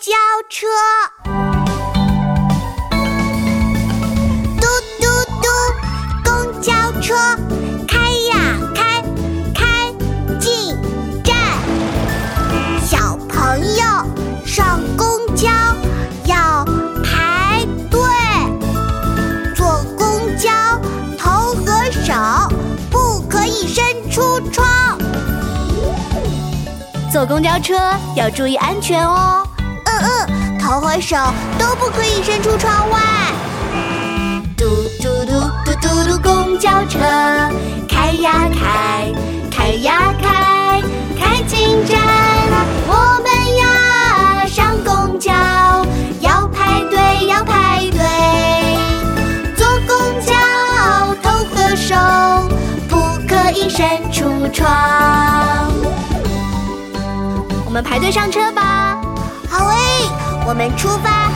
交车。嘟嘟嘟，公交车开呀开，开进站。小朋友上公交要排队，坐公交头和手不可以伸出窗。坐公交车要注意安全哦。嗯，头和手都不可以伸出窗外。嘟嘟嘟嘟嘟嘟，公交车开呀开，开呀开，开进站。我们呀上公交要排队要排队，坐公交头和手不可以伸出窗。我们排队上车吧。我们出发